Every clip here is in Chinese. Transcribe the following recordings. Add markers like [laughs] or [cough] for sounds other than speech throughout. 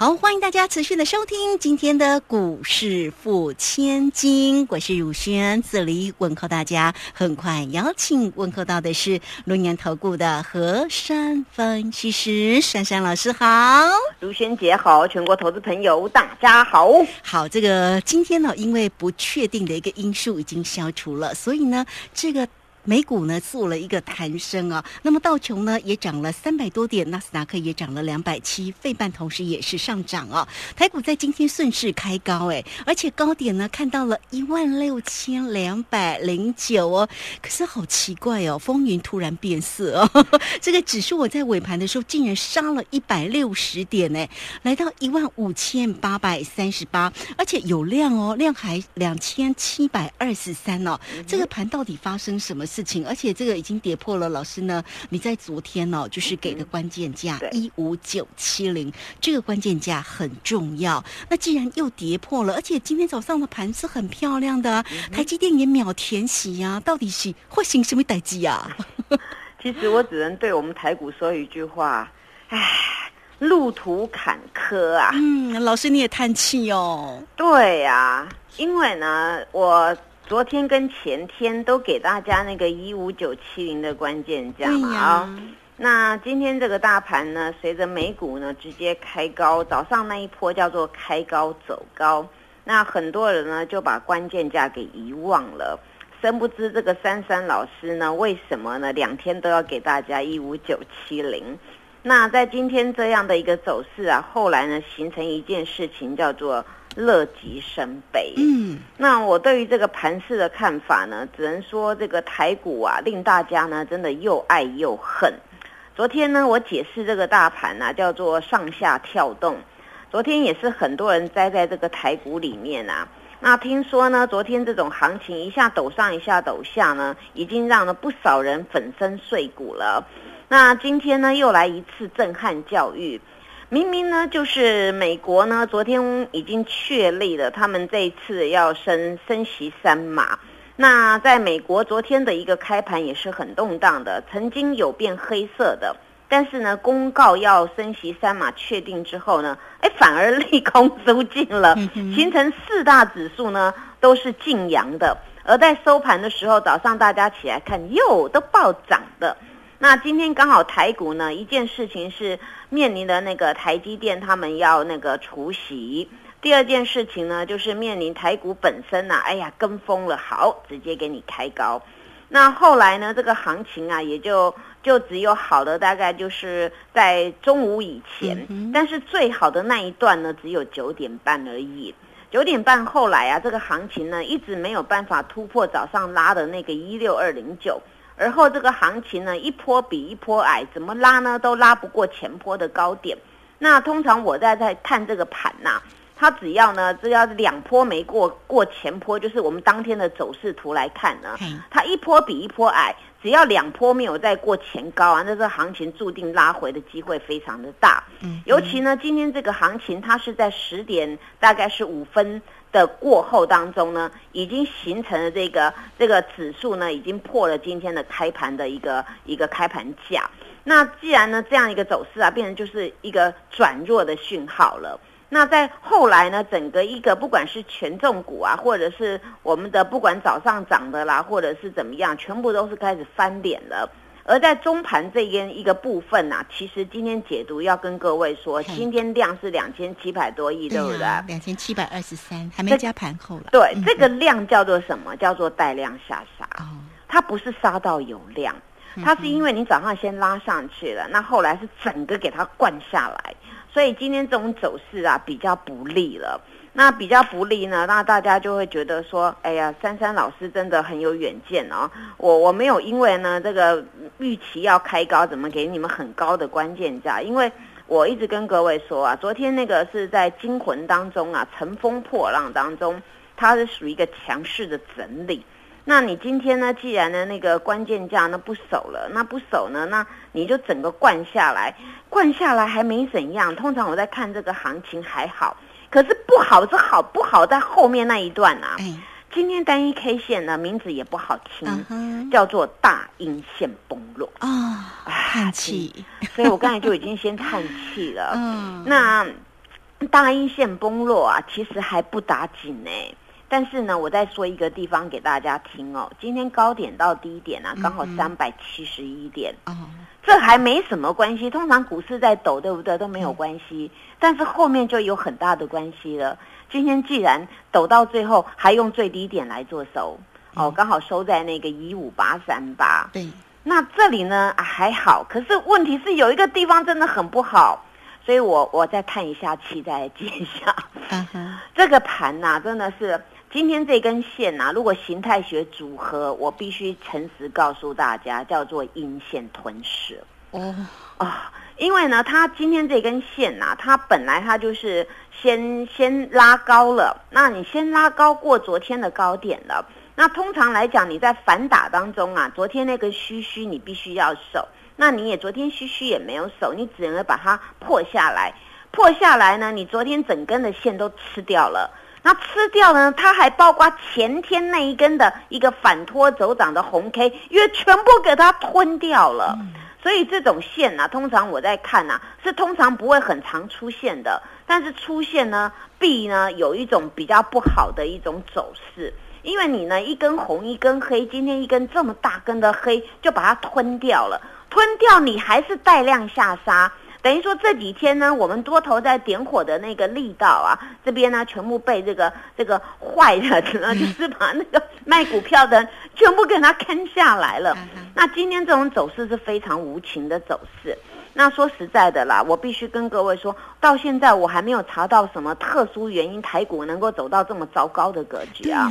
好，欢迎大家持续的收听今天的股市付千金，我是汝轩，这里问候大家。很快邀请问候到的是龙年投顾的何山分析师珊珊老师，好，汝轩姐好，全国投资朋友大家好。好，这个今天呢，因为不确定的一个因素已经消除了，所以呢，这个。美股呢做了一个弹升啊，那么道琼呢也涨了三百多点，纳斯达克也涨了两百七，费半同时也是上涨啊。台股在今天顺势开高哎，而且高点呢看到了一万六千两百零九哦。可是好奇怪哦，风云突然变色哦，[laughs] 这个指数我在尾盘的时候竟然杀了一百六十点呢，来到一万五千八百三十八，而且有量哦，量还两千七百二十三哦。这个盘到底发生什么？事情，而且这个已经跌破了。老师呢？你在昨天哦，就是给的关键价一五九七零，这个关键价很重要。那既然又跌破了，而且今天早上的盘是很漂亮的，台积电也秒填息呀，到底是会行什么代机呀？[laughs] 其实我只能对我们台股说一句话：，唉，路途坎坷啊。嗯，老师你也叹气哦。对呀，因为呢，我。昨天跟前天都给大家那个一五九七零的关键价嘛啊，那今天这个大盘呢，随着美股呢直接开高，早上那一波叫做开高走高，那很多人呢就把关键价给遗忘了，深不知这个珊珊老师呢为什么呢？两天都要给大家一五九七零，那在今天这样的一个走势啊，后来呢形成一件事情叫做。乐极生悲。嗯，那我对于这个盘势的看法呢，只能说这个台股啊，令大家呢真的又爱又恨。昨天呢，我解释这个大盘呢，叫做上下跳动。昨天也是很多人栽在这个台股里面啊。那听说呢，昨天这种行情一下抖上一下抖下呢，已经让了不少人粉身碎骨了。那今天呢，又来一次震撼教育。明明呢，就是美国呢，昨天已经确立了，他们这一次要升升息三码。那在美国昨天的一个开盘也是很动荡的，曾经有变黑色的，但是呢，公告要升息三码确定之后呢，哎，反而利空收尽了，形成四大指数呢都是净阳的，而在收盘的时候，早上大家起来看，哟，都暴涨的。那今天刚好台股呢，一件事情是面临的那个台积电他们要那个除息，第二件事情呢就是面临台股本身呐，哎呀跟风了，好直接给你开高。那后来呢，这个行情啊也就就只有好的大概就是在中午以前，但是最好的那一段呢只有九点半而已。九点半后来啊，这个行情呢一直没有办法突破早上拉的那个一六二零九。而后这个行情呢，一波比一波矮，怎么拉呢？都拉不过前波的高点。那通常我在在看这个盘呐，它只要呢，只要两波没过过前波，就是我们当天的走势图来看呢，它一波比一波矮，只要两波没有再过前高啊，那这个行情注定拉回的机会非常的大。嗯，尤其呢，今天这个行情它是在十点，大概是五分。的过后当中呢，已经形成了这个这个指数呢，已经破了今天的开盘的一个一个开盘价。那既然呢这样一个走势啊，变成就是一个转弱的讯号了。那在后来呢，整个一个不管是权重股啊，或者是我们的不管早上涨的啦，或者是怎么样，全部都是开始翻脸了。而在中盘这边一个部分呐，其实今天解读要跟各位说，今天量是两千七百多亿，对不对？两千七百二十三，还没加盘后了。对，这个量叫做什么？叫做带量下杀。哦，它不是杀到有量，它是因为你早上先拉上去了，那后来是整个给它灌下来，所以今天这种走势啊比较不利了。那比较不利呢，那大家就会觉得说，哎呀，珊珊老师真的很有远见哦。我我没有因为呢这个预期要开高，怎么给你们很高的关键价？因为我一直跟各位说啊，昨天那个是在惊魂当中啊，乘风破浪当中，它是属于一个强势的整理。那你今天呢？既然呢那个关键价呢不守了，那不守呢，那你就整个灌下来，灌下来还没怎样。通常我在看这个行情还好，可是不好是好不好在后面那一段啊。今天单一 K 线呢名字也不好听，叫做大阴线崩落啊，叹气。所以我刚才就已经先叹气了。[laughs] 嗯，那大阴线崩落啊，其实还不打紧呢。但是呢，我再说一个地方给大家听哦。今天高点到低点啊，刚好三百七十一点。哦，这还没什么关系。通常股市在抖，对不对？都没有关系。但是后面就有很大的关系了。今天既然抖到最后，还用最低点来做收，哦，刚好收在那个一五八三八。对。那这里呢还好，可是问题是有一个地方真的很不好，所以我我再叹一下气，再接一下。嗯哼。这个盘呐，真的是。今天这根线呐，如果形态学组合，我必须诚实告诉大家，叫做阴线吞噬。哦啊，因为呢，它今天这根线呐，它本来它就是先先拉高了，那你先拉高过昨天的高点了。那通常来讲，你在反打当中啊，昨天那个虚虚你必须要守，那你也昨天虚虚也没有守，你只能把它破下来。破下来呢，你昨天整根的线都吃掉了。那吃掉呢？它还包括前天那一根的一个反托走涨的红 K，因为全部给它吞掉了。所以这种线呢，通常我在看呐，是通常不会很常出现的。但是出现呢，必呢有一种比较不好的一种走势，因为你呢一根红一根黑，今天一根这么大根的黑就把它吞掉了，吞掉你还是带量下杀。等于说这几天呢，我们多头在点火的那个力道啊，这边呢全部被这个这个坏的，就是把那个卖股票的全部给它坑下来了。那今天这种走势是非常无情的走势。那说实在的啦，我必须跟各位说，到现在我还没有查到什么特殊原因，台股能够走到这么糟糕的格局啊！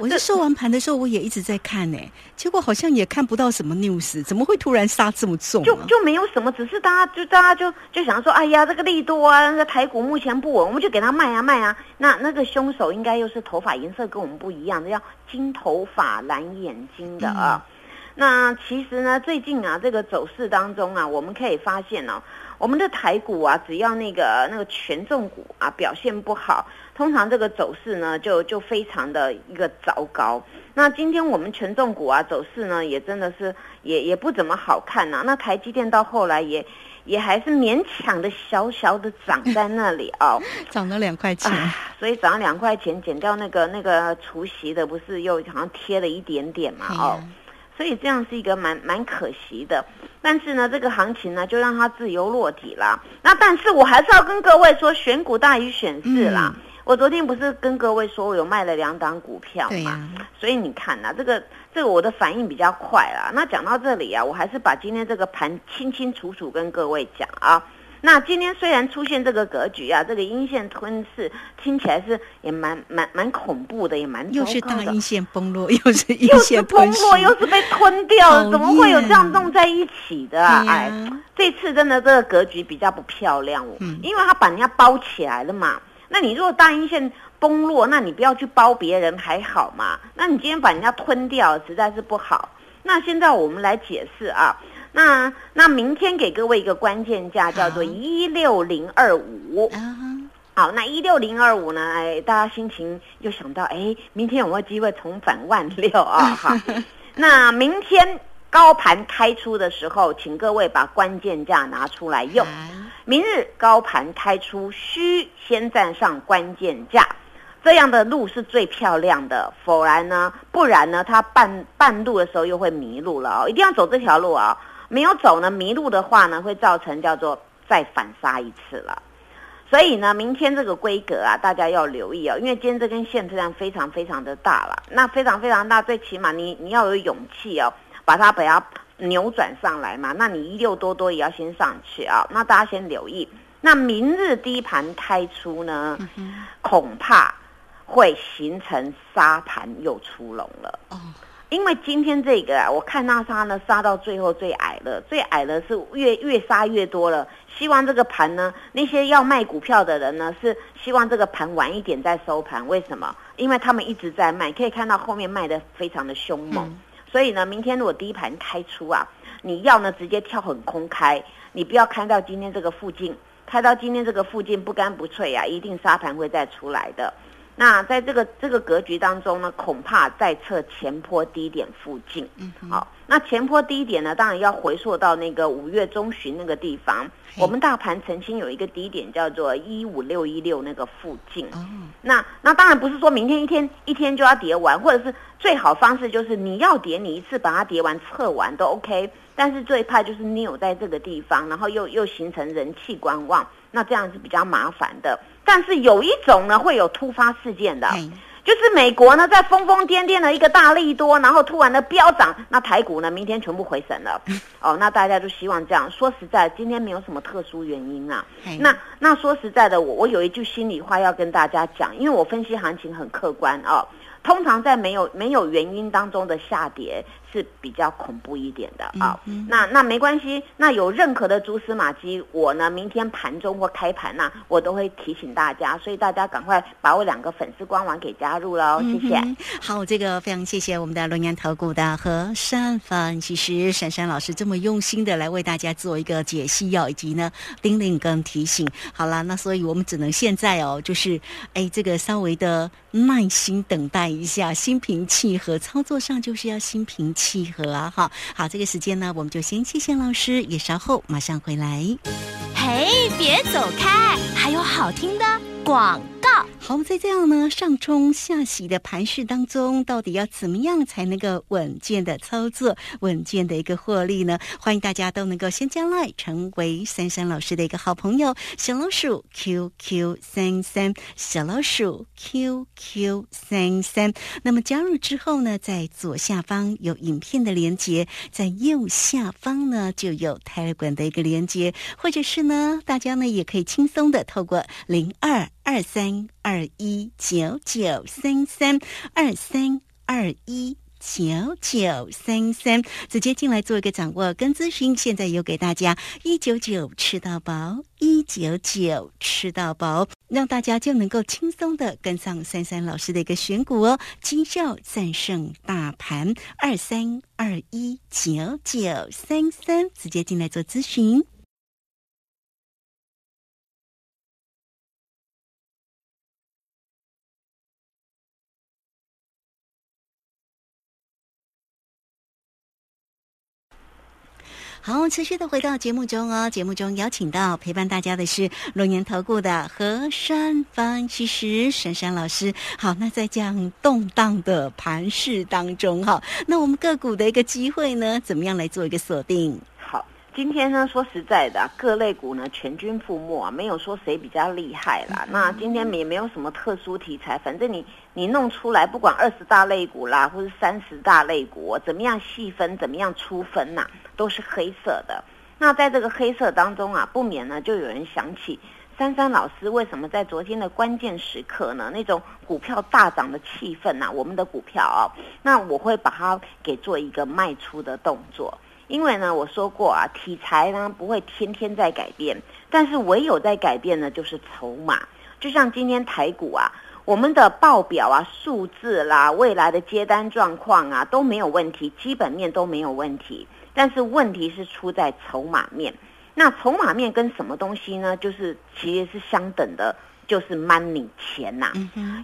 我在收完盘的时候，我也一直在看呢，结果好像也看不到什么 news，怎么会突然杀这么重？就就没有什么，只是大家就大家就就想说，哎呀，这个利多啊，那个台股目前不稳，我们就给他卖啊卖啊。那那个凶手应该又是头发颜色跟我们不一样的，要金头发蓝眼睛的啊。那其实呢，最近啊，这个走势当中啊，我们可以发现哦，我们的台股啊，只要那个那个权重股啊表现不好，通常这个走势呢就就非常的一个糟糕。那今天我们权重股啊走势呢，也真的是也也不怎么好看呐。那台积电到后来也也还是勉强的小小的涨在那里哦，[laughs] 涨了两块钱，所以涨了两块钱，减掉那个那个除息的，不是又好像贴了一点点嘛哦。所以这样是一个蛮蛮可惜的，但是呢，这个行情呢就让它自由落体啦。那但是我还是要跟各位说，选股大于选市啦。我昨天不是跟各位说我有卖了两档股票嘛？所以你看呐，这个这个我的反应比较快啦。那讲到这里啊，我还是把今天这个盘清清楚楚跟各位讲啊。那今天虽然出现这个格局啊，这个阴线吞噬听起来是也蛮蛮蛮恐怖的，也蛮又是大阴线崩落，[laughs] 又是又是崩落，又是被吞掉，怎么会有这样弄在一起的？啊哎，这次真的这个格局比较不漂亮，嗯，因为它把人家包起来了嘛。那你如果大阴线崩落，那你不要去包别人还好嘛？那你今天把人家吞掉，实在是不好。那现在我们来解释啊。那那明天给各位一个关键价，叫做一六零二五。好，那一六零二五呢？哎，大家心情又想到，哎，明天有没有机会重返万六啊？[laughs] 哈，那明天高盘开出的时候，请各位把关键价拿出来用。明日高盘开出，需先站上关键价，这样的路是最漂亮的。否然呢？不然呢？它半半路的时候又会迷路了哦，一定要走这条路啊！没有走呢，迷路的话呢，会造成叫做再反杀一次了。所以呢，明天这个规格啊，大家要留意哦，因为今天这根线质量非常非常的大了。那非常非常大，最起码你你要有勇气哦，把它把它扭转上来嘛。那你一六多多也要先上去啊。那大家先留意，那明日低盘开出呢，恐怕会形成沙盘又出笼了。哦。因为今天这个啊，我看那杀呢杀到最后最矮了，最矮的是越越杀越多了。希望这个盘呢，那些要卖股票的人呢，是希望这个盘晚一点再收盘。为什么？因为他们一直在卖，可以看到后面卖的非常的凶猛。所以呢，明天如果第一盘开出啊，你要呢直接跳很空开，你不要开到今天这个附近，开到今天这个附近不干不脆啊，一定沙盘会再出来的。那在这个这个格局当中呢，恐怕在测前坡低点附近。嗯，好，那前坡低点呢，当然要回溯到那个五月中旬那个地方。我们大盘曾经有一个低点叫做一五六一六那个附近。哦，那那当然不是说明天一天一天就要跌完，或者是最好方式就是你要跌，你一次把它跌完测完都 OK。但是最怕就是你有在这个地方，然后又又形成人气观望，那这样是比较麻烦的。但是有一种呢，会有突发事件的，就是美国呢在疯疯癫癫的一个大利多，然后突然的飙涨，那台股呢明天全部回神了。[laughs] 哦，那大家就希望这样说实在，今天没有什么特殊原因啊。那那说实在的，我我有一句心里话要跟大家讲，因为我分析行情很客观啊。通常在没有没有原因当中的下跌是比较恐怖一点的啊。那那没关系，那有任何的蛛丝马迹，我呢明天盘中或开盘呐，我都会提醒大家。所以大家赶快把我两个粉丝官网给加入喽，谢谢。好，这个非常谢谢我们的龙岩投顾的和善分析师珊珊老师这么用心的来为大家做一个解析哦，以及呢叮咛跟提醒。好了，那所以我们只能现在哦，就是哎这个稍微的耐心等待。一下心平气和，操作上就是要心平气契合！哈，好，这个时间呢，我们就先谢谢老师，也稍后马上回来。嘿，别走开，还有好听的广告。好，在这样呢上冲下洗的盘势当中，到底要怎么样才能够稳健的操作、稳健的一个获利呢？欢迎大家都能够先加来，成为珊珊老师的一个好朋友，小老鼠 QQ 三三，小老鼠 QQ 三三。那么加入之后呢，在左下方有影片的连接，在右下方呢就有泰管的一个连接，或者是呢，大家呢也可以轻松的透过零二。二三二一九九三三二三二一九九三三，直接进来做一个掌握跟咨询。现在有给大家一九九吃到饱，一九九吃到饱，让大家就能够轻松的跟上三三老师的一个选股哦。绩效战胜大盘，二三二一九九三三，直接进来做咨询。好，持续的回到节目中哦。节目中邀请到陪伴大家的是龙岩投顾的何山分析师珊珊老师。好，那在这样动荡的盘势当中，哈，那我们个股的一个机会呢，怎么样来做一个锁定？今天呢，说实在的，各类股呢全军覆没啊，没有说谁比较厉害啦。那今天也没有什么特殊题材，反正你你弄出来，不管二十大类股啦，或是三十大类股，怎么样细分，怎么样出分呐，都是黑色的。那在这个黑色当中啊，不免呢就有人想起珊珊老师为什么在昨天的关键时刻呢，那种股票大涨的气氛呐，我们的股票啊，那我会把它给做一个卖出的动作。因为呢，我说过啊，题材呢不会天天在改变，但是唯有在改变呢，就是筹码。就像今天台股啊，我们的报表啊、数字啦、未来的接单状况啊都没有问题，基本面都没有问题。但是问题是出在筹码面。那筹码面跟什么东西呢？就是其实是相等的，就是 money 钱呐。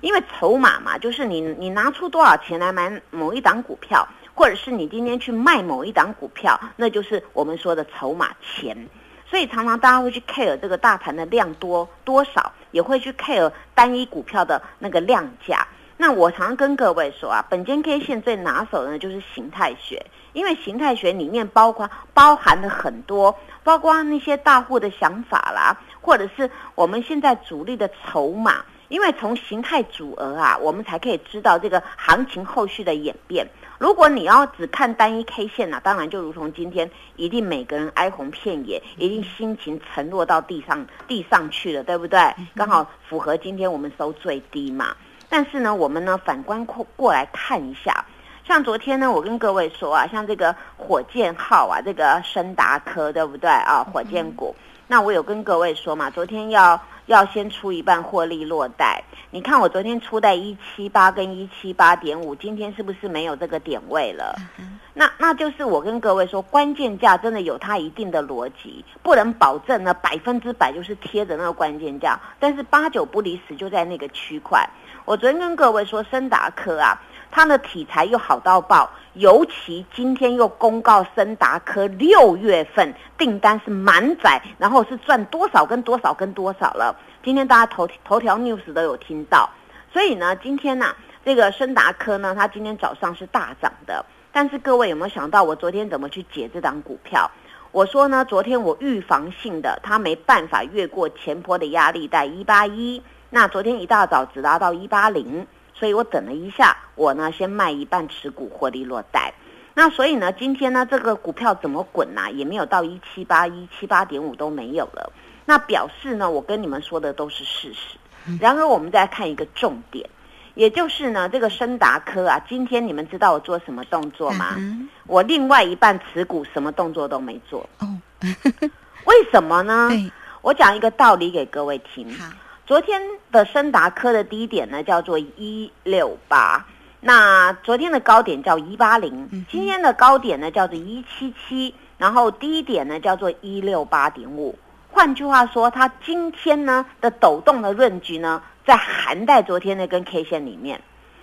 因为筹码嘛，就是你你拿出多少钱来买某一档股票。或者是你今天去卖某一档股票，那就是我们说的筹码钱。所以常常大家会去 care 这个大盘的量多多少，也会去 care 单一股票的那个量价。那我常常跟各位说啊，本间 K 线最拿手的呢就是形态学，因为形态学里面包括包含了很多，包括那些大户的想法啦，或者是我们现在主力的筹码。因为从形态组额啊，我们才可以知道这个行情后续的演变。如果你要只看单一 K 线呢，当然就如同今天，一定每个人哀鸿遍野，一定心情沉落到地上地上去了，对不对？刚好符合今天我们收最低嘛。但是呢，我们呢反观过过来看一下，像昨天呢，我跟各位说啊，像这个火箭号啊，这个深达科对不对啊？火箭股，那我有跟各位说嘛，昨天要要先出一半获利落袋。你看我昨天出在一七八跟一七八点五，今天是不是没有这个点位了？那那就是我跟各位说，关键价真的有它一定的逻辑，不能保证呢百分之百就是贴着那个关键价，但是八九不离十就在那个区块。我昨天跟各位说，森达科啊，它的题材又好到爆，尤其今天又公告森达科六月份订单是满载，然后是赚多少跟多少跟多少了。今天大家头头条 news 都有听到，所以呢，今天呢，这个森达科呢，它今天早上是大涨的。但是各位有没有想到，我昨天怎么去解这档股票？我说呢，昨天我预防性的，它没办法越过前坡的压力带一八一。那昨天一大早只拉到一八零，所以我等了一下，我呢先卖一半持股获利落袋。那所以呢，今天呢这个股票怎么滚呐？也没有到一七八一七八点五都没有了。那表示呢，我跟你们说的都是事实。然而，我们再看一个重点，也就是呢，这个深达科啊，今天你们知道我做什么动作吗？我另外一半持股什么动作都没做。哦，[laughs] [laughs] 为什么呢？我讲一个道理给各位听。昨天的深达科的低点呢叫做一六八，那昨天的高点叫一八零，今天的高点呢叫做一七七，然后低点呢叫做一六八点五。换句话说，它今天呢的抖动的润局呢，在含在昨天那根 K 线里面。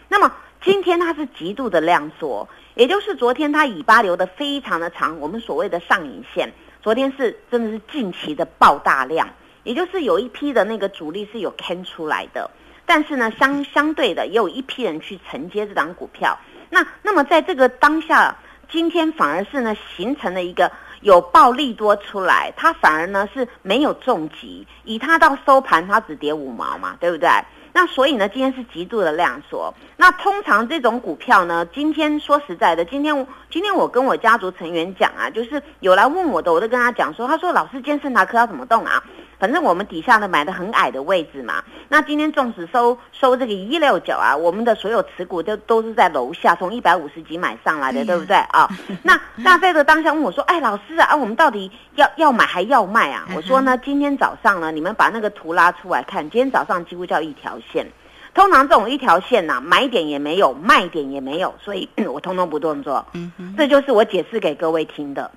那么今天它是极度的量缩，也就是昨天它尾巴留的非常的长，我们所谓的上影线，昨天是真的是近期的爆大量，也就是有一批的那个主力是有看出来的，但是呢相相对的也有一批人去承接这档股票。那那么在这个当下，今天反而是呢形成了一个。有暴利多出来，它反而呢是没有重击，以它到收盘它只跌五毛嘛，对不对？那所以呢，今天是极度的量缩。那通常这种股票呢，今天说实在的，今天今天我跟我家族成员讲啊，就是有来问我的，我都跟他讲说，他说老师，今天圣达科要怎么动啊？反正我们底下的买的很矮的位置嘛，那今天纵使收收这个一六九啊，我们的所有持股都都是在楼下，从一百五十几买上来的，对不对啊？[laughs] 那那在这当下问我说，哎，老师啊，我们到底要要买还要卖啊？我说呢，今天早上呢，你们把那个图拉出来看，今天早上几乎叫一条线。通常这种一条线呐，买点也没有，卖点也没有，所以 [clears throat] 我通通不动作。嗯这就是我解释给各位听的。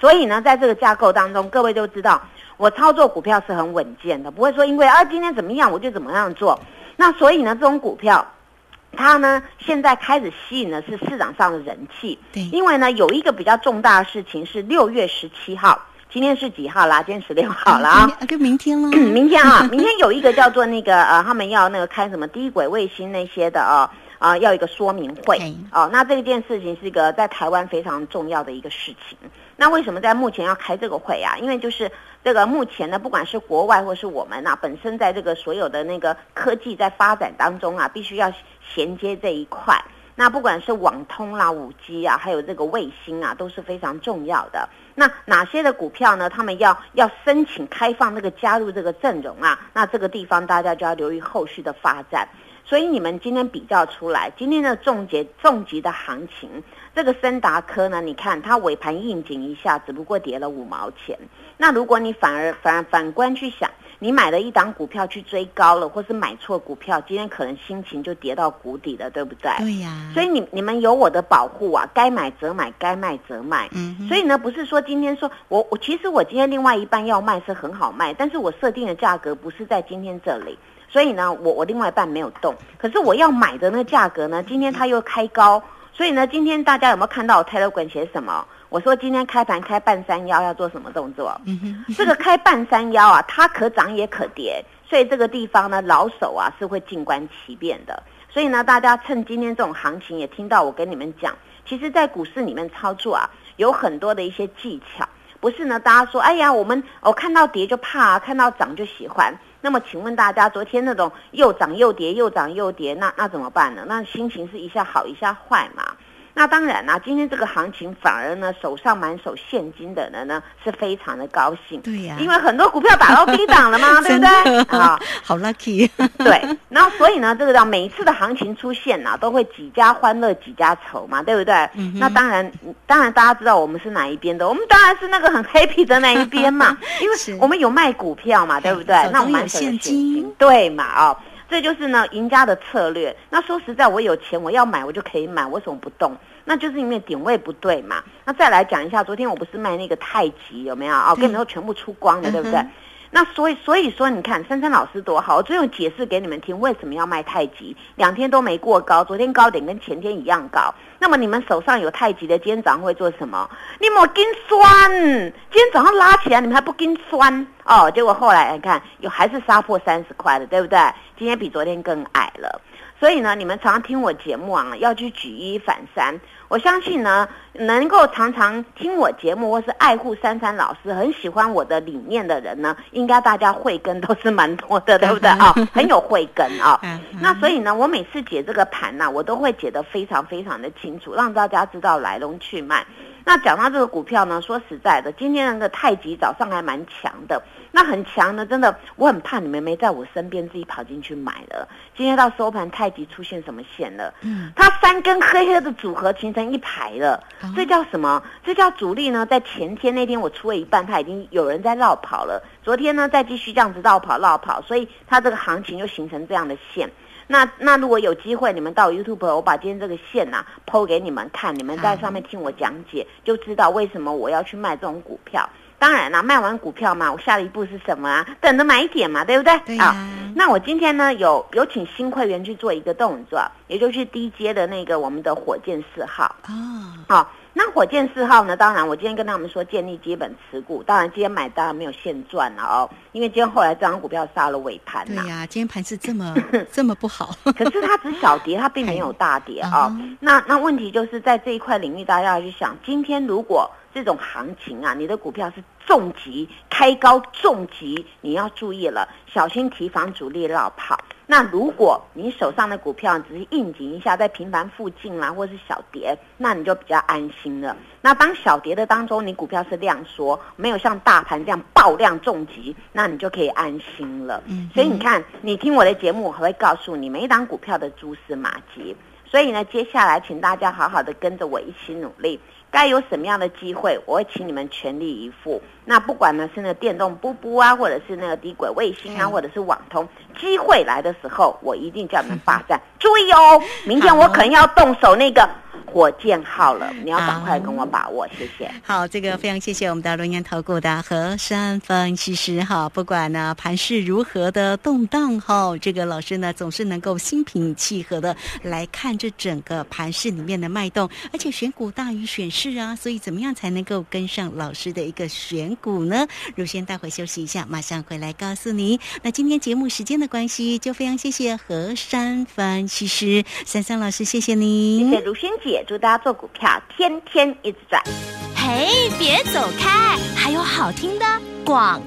所以呢，在这个架构当中，各位就知道。我操作股票是很稳健的，不会说因为啊今天怎么样我就怎么样做。那所以呢，这种股票，它呢现在开始吸引的是市场上的人气。对，因为呢有一个比较重大的事情是六月十七号，今天是几号啦？今天十六号了啊，就明天了。明天啊，[laughs] 明天有一个叫做那个呃，他们要那个开什么低轨卫星那些的啊啊，要一个说明会哦。那这件事情是一个在台湾非常重要的一个事情。那为什么在目前要开这个会啊？因为就是。这个目前呢，不管是国外或是我们呐，本身在这个所有的那个科技在发展当中啊，必须要衔接这一块。那不管是网通啦、五 G 啊，还有这个卫星啊，都是非常重要的。那哪些的股票呢？他们要要申请开放那个加入这个阵容啊？那这个地方大家就要留意后续的发展。所以你们今天比较出来，今天的重结重疾的行情，这个森达科呢，你看它尾盘应景一下，只不过跌了五毛钱。那如果你反而反反观去想，你买了一档股票去追高了，或是买错股票，今天可能心情就跌到谷底了，对不对？对呀。所以你你们有我的保护啊，该买则买，该卖则卖。嗯。所以呢，不是说今天说我我其实我今天另外一半要卖是很好卖，但是我设定的价格不是在今天这里。所以呢，我我另外一半没有动，可是我要买的那个价格呢，今天它又开高，所以呢，今天大家有没有看到我 Telegram 写什么？我说今天开盘开半山腰要做什么动作？这个开半山腰啊，它可涨也可跌，所以这个地方呢，老手啊是会静观其变的。所以呢，大家趁今天这种行情，也听到我跟你们讲，其实，在股市里面操作啊，有很多的一些技巧，不是呢，大家说，哎呀，我们我看到跌就怕，看到涨就喜欢。那么，请问大家，昨天那种又涨又跌，又涨又跌，那那怎么办呢？那心情是一下好一下坏嘛？那当然啦，今天这个行情反而呢，手上满手现金的人呢是非常的高兴。对呀，因为很多股票打到低档了嘛，[laughs] 对不对？啊，[laughs] 好 lucky。[laughs] 对，然后所以呢，这个叫每一次的行情出现呢，都会几家欢乐几家愁嘛，对不对？那当然，当然大家知道我们是哪一边的，我们当然是那个很 happy 的那一边嘛，因为我们有卖股票嘛，对不对？那我们有现金，对嘛？哦。这就是呢，赢家的策略。那说实在，我有钱，我要买我就可以买，为什么不动？那就是因为点位不对嘛。那再来讲一下，昨天我不是卖那个太极有没有啊？我跟你们说，全部出光了，对不对？那所以所以说，你看珊珊老师多好，我最后解释给你们听，为什么要卖太极？两天都没过高，昨天高点跟前天一样高。那么你们手上有太极的，今天早上会做什么？你莫跟酸，今天早上拉起来，你们还不跟酸哦？结果后来你看，有还是杀破三十块的，对不对？今天比昨天更矮了。所以呢，你们常常听我节目啊，要去举一反三。我相信呢，能够常常听我节目或是爱护珊珊老师、很喜欢我的理念的人呢，应该大家慧根都是蛮多的，[laughs] 对不对啊？[laughs] 很有慧根啊。那所以呢，我每次解这个盘呢，我都会解得非常非常的清楚，让大家知道来龙去脉。那讲到这个股票呢，说实在的，今天那个太极早上还蛮强的，那很强呢，真的，我很怕你们没在我身边，自己跑进去买了。今天到收盘，太极出现什么线了？嗯，它三根黑黑的组合形成一排了，这叫什么？这叫主力呢？在前天那天我出了一半，它已经有人在绕跑了。昨天呢，再继续这样子绕跑绕跑，所以它这个行情就形成这样的线。那那如果有机会，你们到 YouTube，我把今天这个线呐剖给你们看，你们在上面听我讲解，就知道为什么我要去卖这种股票。当然了，卖完股票嘛，我下一步是什么啊？等着买点嘛，对不对？对啊。那我今天呢，有有请新会员去做一个动作，也就是低阶的那个我们的火箭四号啊。好。那火箭四号呢？当然，我今天跟他们说建立基本持股。当然，今天买当然没有现赚了哦，因为今天后来这张股票杀了尾盘呐。对呀，今天盘是这么 [laughs] 这么不好。可是它只小跌，它并没有大跌啊。那那问题就是在这一块领域，大家要去想，今天如果这种行情啊，你的股票是重级开高重级，你要注意了，小心提防主力绕跑。那如果你手上的股票只是应景一下，在平盘附近啦，或是小跌，那你就比较安心了。那当小跌的当中，你股票是量缩，没有像大盘这样爆量重击，那你就可以安心了。嗯，所以你看，你听我的节目，我会告诉你每一档股票的蛛丝马迹。所以呢，接下来请大家好好的跟着我一起努力。该有什么样的机会，我会请你们全力以赴。那不管呢是那个电动布布啊，或者是那个低轨卫星啊，或者是网通，机会来的时候，我一定叫你们霸占。注意哦，明天我可能要动手那个。火箭号了，你要赶快跟我把握，谢谢。好，这个非常谢谢我们的龙岩投顾的何山分析师哈。不管呢盘势如何的动荡哈，这个老师呢总是能够心平气和的来看这整个盘势里面的脉动，而且选股大于选势啊，所以怎么样才能够跟上老师的一个选股呢？如先待会休息一下，马上回来告诉你。那今天节目时间的关系，就非常谢谢何山分析师珊珊老师，谢谢你，谢谢如萱姐。祝大家做股票天天一直赚！嘿，别走开，还有好听的广。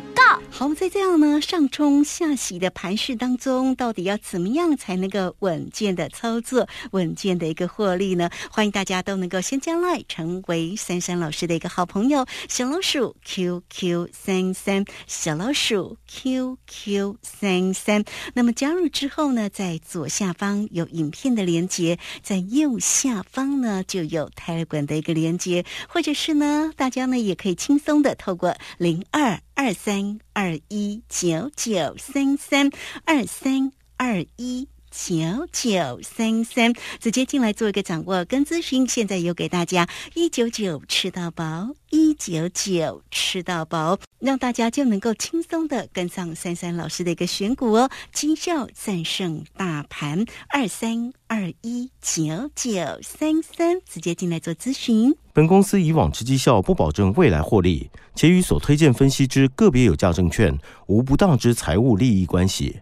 好，在这样呢上冲下洗的盘势当中，到底要怎么样才能够稳健的操作、稳健的一个获利呢？欢迎大家都能够先加来成为珊珊老师的一个好朋友，小老鼠 QQ 三三，小老鼠 QQ 三三。那么加入之后呢，在左下方有影片的连接，在右下方呢就有泰管的一个连接，或者是呢，大家呢也可以轻松的透过零二。二三二一九九三三二三二一九九三三，直接进来做一个掌握跟咨询。现在有给大家一九九吃到饱，一九九吃到饱，让大家就能够轻松的跟上三三老师的一个选股哦，绩效战胜大盘。二三二一九九三三，直接进来做咨询。本公司以往之绩效不保证未来获利，且与所推荐分析之个别有价证券无不当之财务利益关系。